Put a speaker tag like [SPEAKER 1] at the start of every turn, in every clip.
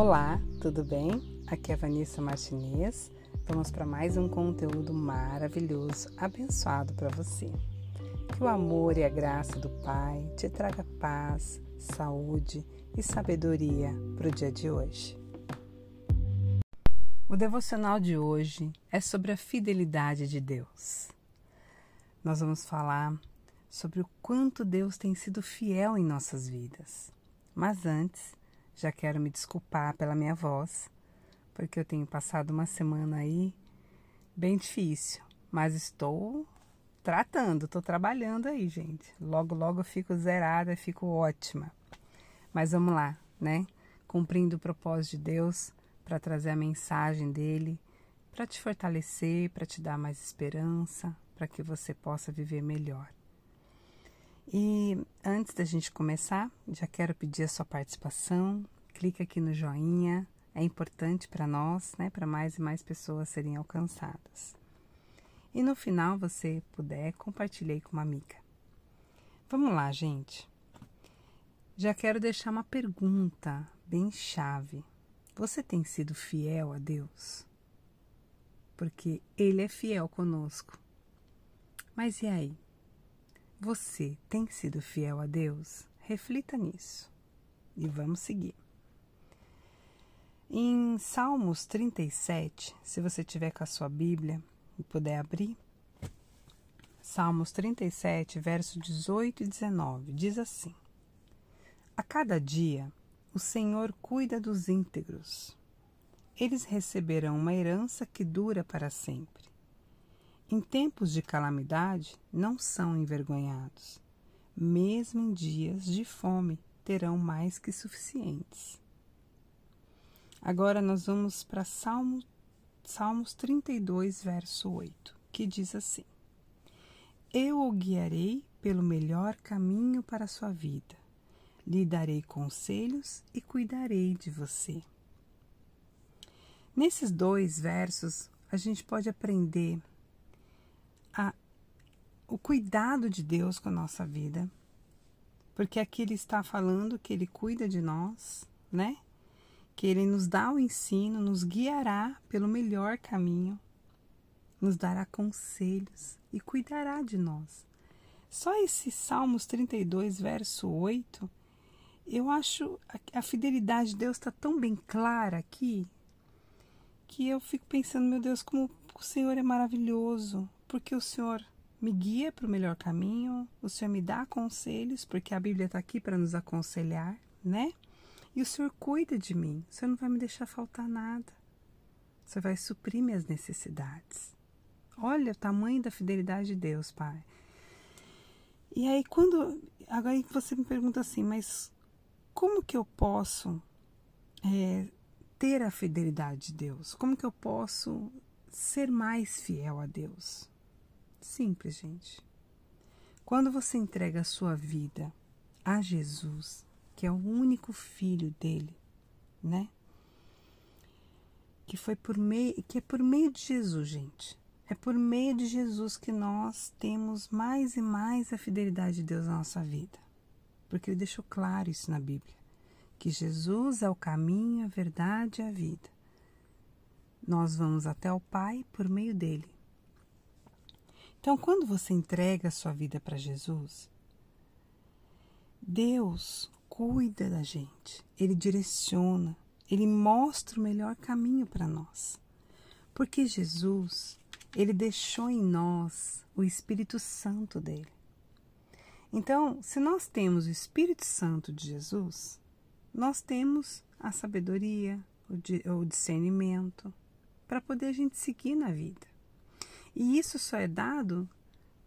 [SPEAKER 1] Olá, tudo bem? Aqui é Vanessa Martinez. Vamos para mais um conteúdo maravilhoso, abençoado para você. Que o amor e a graça do Pai te traga paz, saúde e sabedoria para o dia de hoje. O devocional de hoje é sobre a fidelidade de Deus. Nós vamos falar sobre o quanto Deus tem sido fiel em nossas vidas. Mas antes, já quero me desculpar pela minha voz, porque eu tenho passado uma semana aí bem difícil, mas estou tratando, estou trabalhando aí, gente. Logo, logo eu fico zerada, fico ótima. Mas vamos lá, né? Cumprindo o propósito de Deus para trazer a mensagem dele, para te fortalecer, para te dar mais esperança, para que você possa viver melhor. E antes da gente começar, já quero pedir a sua participação. Clique aqui no joinha, é importante para nós, né, para mais e mais pessoas serem alcançadas. E no final, você puder, compartilhei com uma amiga. Vamos lá, gente. Já quero deixar uma pergunta bem chave. Você tem sido fiel a Deus? Porque Ele é fiel conosco. Mas e aí? Você tem sido fiel a Deus? Reflita nisso e vamos seguir. Em Salmos 37, se você tiver com a sua Bíblia e puder abrir, Salmos 37, verso 18 e 19, diz assim: A cada dia o Senhor cuida dos íntegros. Eles receberão uma herança que dura para sempre. Em tempos de calamidade, não são envergonhados. Mesmo em dias de fome, terão mais que suficientes. Agora nós vamos para Salmo, Salmos 32, verso 8, que diz assim: Eu o guiarei pelo melhor caminho para a sua vida, lhe darei conselhos e cuidarei de você. Nesses dois versos, a gente pode aprender a, o cuidado de Deus com a nossa vida, porque aqui ele está falando que ele cuida de nós, né? Que ele nos dá o ensino, nos guiará pelo melhor caminho, nos dará conselhos e cuidará de nós. Só esse Salmos 32, verso 8, eu acho a, a fidelidade de Deus está tão bem clara aqui que eu fico pensando, meu Deus, como o Senhor é maravilhoso, porque o Senhor me guia para o melhor caminho, o Senhor me dá conselhos, porque a Bíblia está aqui para nos aconselhar, né? E o Senhor cuida de mim, o Senhor não vai me deixar faltar nada, o Senhor vai suprir minhas necessidades. Olha o tamanho da fidelidade de Deus, Pai. E aí, quando. Agora você me pergunta assim, mas como que eu posso é, ter a fidelidade de Deus? Como que eu posso ser mais fiel a Deus? Simples, gente. Quando você entrega a sua vida a Jesus, que é o único filho dele, né? Que foi por meio, que é por meio de Jesus, gente. É por meio de Jesus que nós temos mais e mais a fidelidade de Deus na nossa vida. Porque ele deixou claro isso na Bíblia, que Jesus é o caminho, a verdade e a vida. Nós vamos até o Pai por meio dele. Então, quando você entrega a sua vida para Jesus, Deus cuida da gente, Ele direciona, Ele mostra o melhor caminho para nós. Porque Jesus, Ele deixou em nós o Espírito Santo dele. Então, se nós temos o Espírito Santo de Jesus, nós temos a sabedoria, o discernimento, para poder a gente seguir na vida. E isso só é dado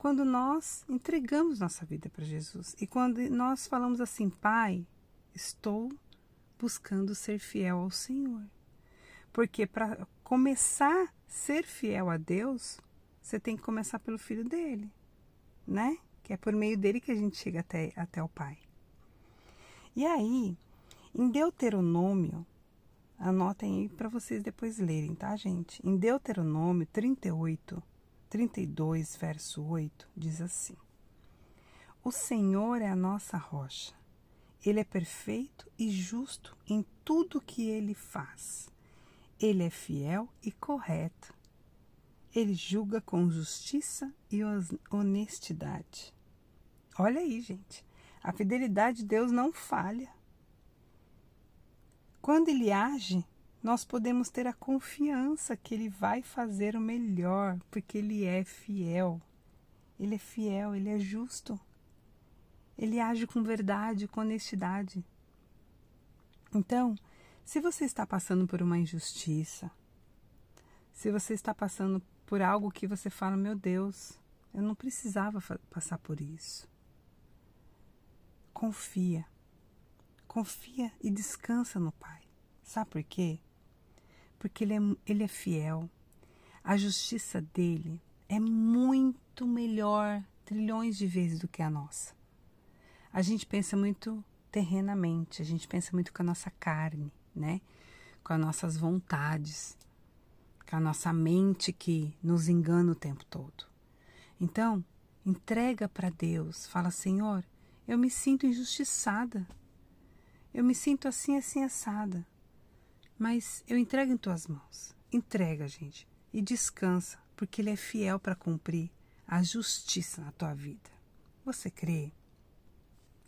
[SPEAKER 1] quando nós entregamos nossa vida para Jesus. E quando nós falamos assim, Pai, estou buscando ser fiel ao Senhor. Porque para começar a ser fiel a Deus, você tem que começar pelo filho dele, né? Que é por meio dele que a gente chega até, até o Pai. E aí, em Deuteronômio, anotem aí para vocês depois lerem, tá, gente? Em Deuteronômio 38, 32, verso 8, diz assim: O Senhor é a nossa rocha, Ele é perfeito e justo em tudo que ele faz. Ele é fiel e correto. Ele julga com justiça e honestidade. Olha aí, gente. A fidelidade de Deus não falha. Quando ele age, nós podemos ter a confiança que ele vai fazer o melhor, porque ele é fiel. Ele é fiel, ele é justo. Ele age com verdade, com honestidade. Então, se você está passando por uma injustiça, se você está passando por algo que você fala, meu Deus, eu não precisava passar por isso. Confia. Confia e descansa no Pai. Sabe por quê? Porque Ele é, ele é fiel. A justiça dele é muito melhor, trilhões de vezes do que a nossa. A gente pensa muito terrenamente, a gente pensa muito com a nossa carne, né? Com as nossas vontades, com a nossa mente que nos engana o tempo todo. Então, entrega para Deus, fala: Senhor, eu me sinto injustiçada. Eu me sinto assim, assim, assada. Mas eu entrego em tuas mãos. Entrega, gente, e descansa, porque Ele é fiel para cumprir a justiça na tua vida. Você crê?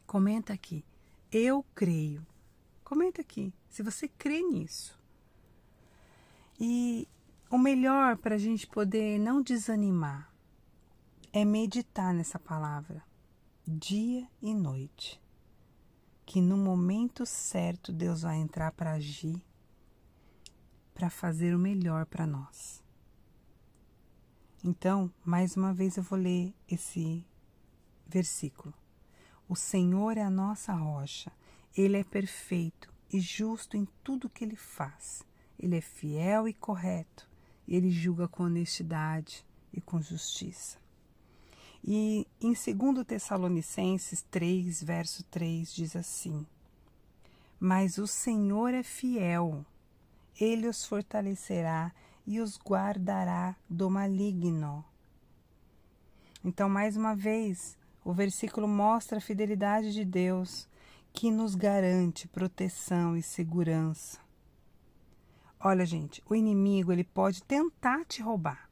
[SPEAKER 1] Comenta aqui. Eu creio. Comenta aqui se você crê nisso. E o melhor para a gente poder não desanimar é meditar nessa palavra dia e noite. Que no momento certo Deus vai entrar para agir, para fazer o melhor para nós. Então, mais uma vez eu vou ler esse versículo. O Senhor é a nossa rocha, Ele é perfeito e justo em tudo que Ele faz. Ele é fiel e correto, Ele julga com honestidade e com justiça. E em 2 Tessalonicenses 3, verso 3, diz assim: Mas o Senhor é fiel, ele os fortalecerá e os guardará do maligno. Então, mais uma vez, o versículo mostra a fidelidade de Deus, que nos garante proteção e segurança. Olha, gente, o inimigo ele pode tentar te roubar,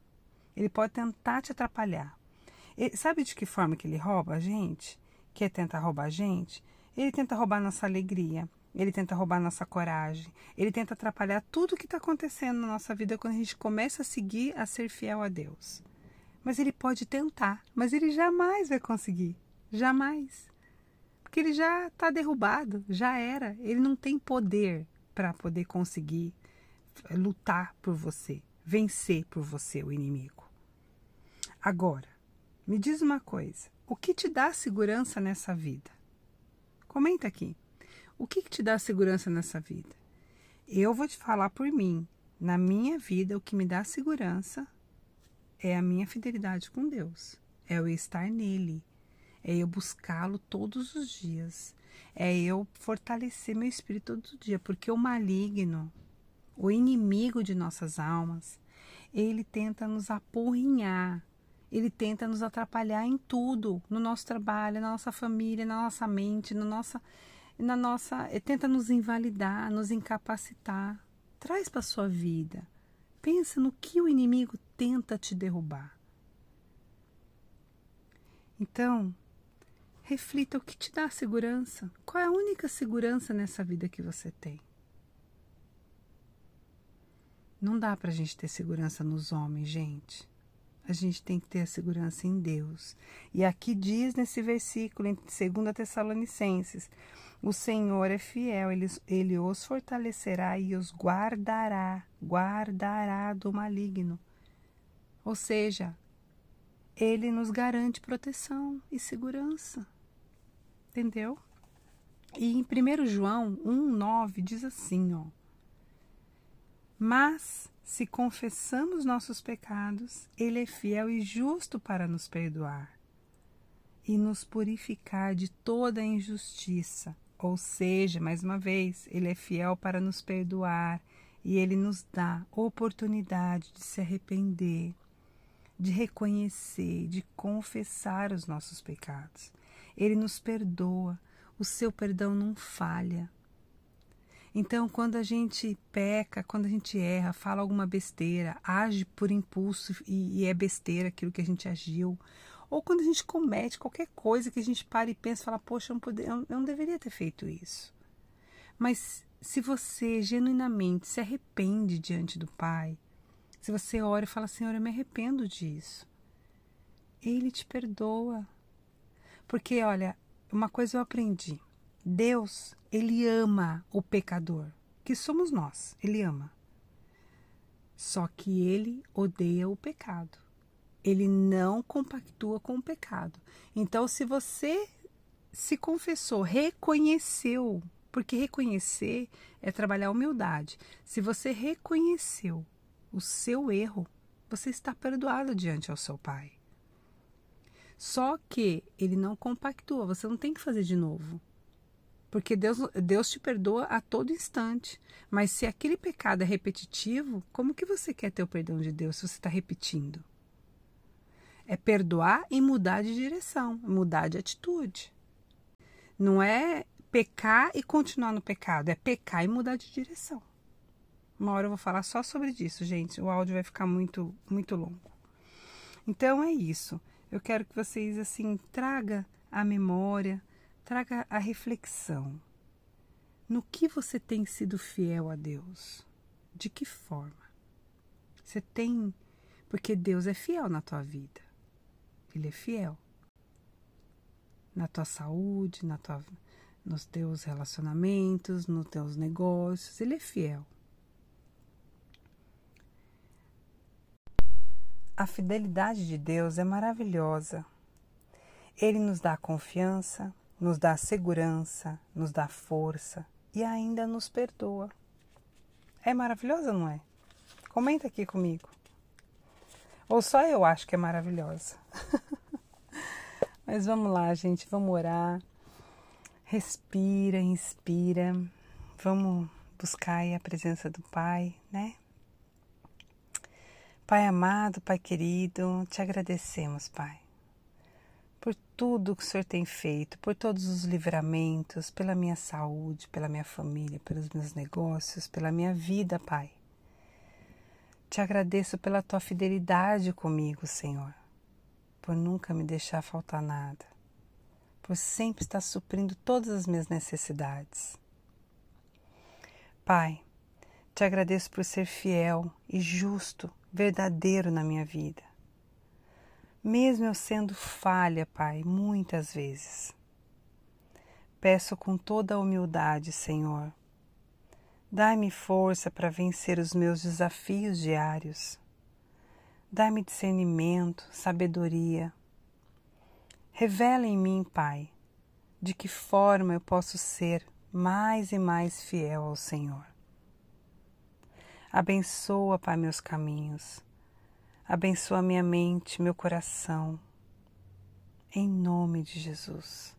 [SPEAKER 1] ele pode tentar te atrapalhar, ele, sabe de que forma que ele rouba a gente? Quer tentar roubar a gente? Ele tenta roubar nossa alegria, ele tenta roubar nossa coragem, ele tenta atrapalhar tudo que está acontecendo na nossa vida quando a gente começa a seguir, a ser fiel a Deus. Mas ele pode tentar, mas ele jamais vai conseguir. Jamais. Porque ele já está derrubado, já era. Ele não tem poder para poder conseguir lutar por você, vencer por você o inimigo. Agora, me diz uma coisa: o que te dá segurança nessa vida? Comenta aqui. O que, que te dá segurança nessa vida? Eu vou te falar por mim. Na minha vida, o que me dá segurança é a minha fidelidade com Deus, é eu estar nele, é eu buscá-lo todos os dias, é eu fortalecer meu espírito todo dia, porque o maligno, o inimigo de nossas almas, ele tenta nos apurrinhar, ele tenta nos atrapalhar em tudo, no nosso trabalho, na nossa família, na nossa mente, na nossa, na nossa, ele tenta nos invalidar, nos incapacitar. Traz para sua vida. Pensa no que o inimigo tenta te derrubar. Então, reflita o que te dá segurança. Qual é a única segurança nessa vida que você tem? Não dá para a gente ter segurança nos homens, gente a gente tem que ter a segurança em Deus. E aqui diz nesse versículo, em 2 Tessalonicenses: o Senhor é fiel, ele, ele os fortalecerá e os guardará, guardará do maligno. Ou seja, ele nos garante proteção e segurança. Entendeu? E em 1 João 1,9 diz assim: ó. Mas se confessamos nossos pecados, Ele é fiel e justo para nos perdoar e nos purificar de toda injustiça. Ou seja, mais uma vez, Ele é fiel para nos perdoar e Ele nos dá oportunidade de se arrepender, de reconhecer, de confessar os nossos pecados. Ele nos perdoa. o seu perdão não falha. Então, quando a gente peca, quando a gente erra, fala alguma besteira, age por impulso e, e é besteira aquilo que a gente agiu, ou quando a gente comete qualquer coisa que a gente para e pensa, fala, poxa, eu não, poder, eu não deveria ter feito isso. Mas se você genuinamente se arrepende diante do Pai, se você ora e fala, Senhor, eu me arrependo disso, Ele te perdoa. Porque, olha, uma coisa eu aprendi. Deus, ele ama o pecador, que somos nós, ele ama. Só que ele odeia o pecado. Ele não compactua com o pecado. Então, se você se confessou, reconheceu, porque reconhecer é trabalhar a humildade. Se você reconheceu o seu erro, você está perdoado diante ao seu Pai. Só que ele não compactua, você não tem que fazer de novo. Porque Deus, Deus te perdoa a todo instante. Mas se aquele pecado é repetitivo, como que você quer ter o perdão de Deus se você está repetindo? É perdoar e mudar de direção, mudar de atitude. Não é pecar e continuar no pecado, é pecar e mudar de direção. Uma hora eu vou falar só sobre isso, gente. O áudio vai ficar muito, muito longo. Então é isso. Eu quero que vocês assim traga a memória traga a reflexão. No que você tem sido fiel a Deus? De que forma? Você tem. Porque Deus é fiel na tua vida. Ele é fiel. Na tua saúde, na tua, nos teus relacionamentos, nos teus negócios. Ele é fiel. A fidelidade de Deus é maravilhosa. Ele nos dá confiança, nos dá segurança, nos dá força e ainda nos perdoa. É maravilhosa, não é? Comenta aqui comigo. Ou só eu acho que é maravilhosa. Mas vamos lá, gente, vamos orar. Respira, inspira. Vamos buscar a presença do Pai, né? Pai amado, Pai querido, te agradecemos, Pai por tudo que o Senhor tem feito, por todos os livramentos, pela minha saúde, pela minha família, pelos meus negócios, pela minha vida, Pai. Te agradeço pela tua fidelidade comigo, Senhor, por nunca me deixar faltar nada, por sempre estar suprindo todas as minhas necessidades. Pai, te agradeço por ser fiel e justo, verdadeiro na minha vida mesmo eu sendo falha, Pai, muitas vezes. Peço com toda a humildade, Senhor, dai-me força para vencer os meus desafios diários. Dai-me discernimento, sabedoria. Revela em mim, Pai, de que forma eu posso ser mais e mais fiel ao Senhor. Abençoa, Pai, meus caminhos Abençoa minha mente, meu coração, em nome de Jesus.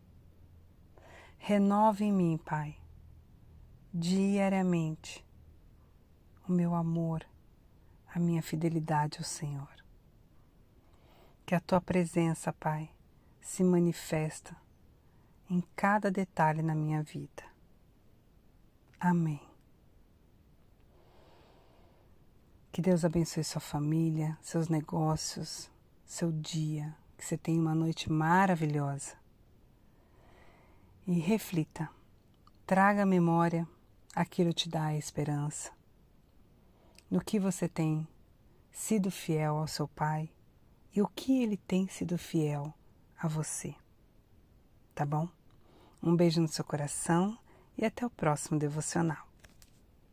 [SPEAKER 1] Renova em mim, Pai, diariamente, o meu amor, a minha fidelidade ao Senhor. Que a tua presença, Pai, se manifesta em cada detalhe na minha vida. Amém. Que Deus abençoe sua família, seus negócios, seu dia. Que você tenha uma noite maravilhosa. E reflita, traga à memória aquilo que te dá a esperança. No que você tem sido fiel ao seu Pai e o que ele tem sido fiel a você. Tá bom? Um beijo no seu coração e até o próximo devocional.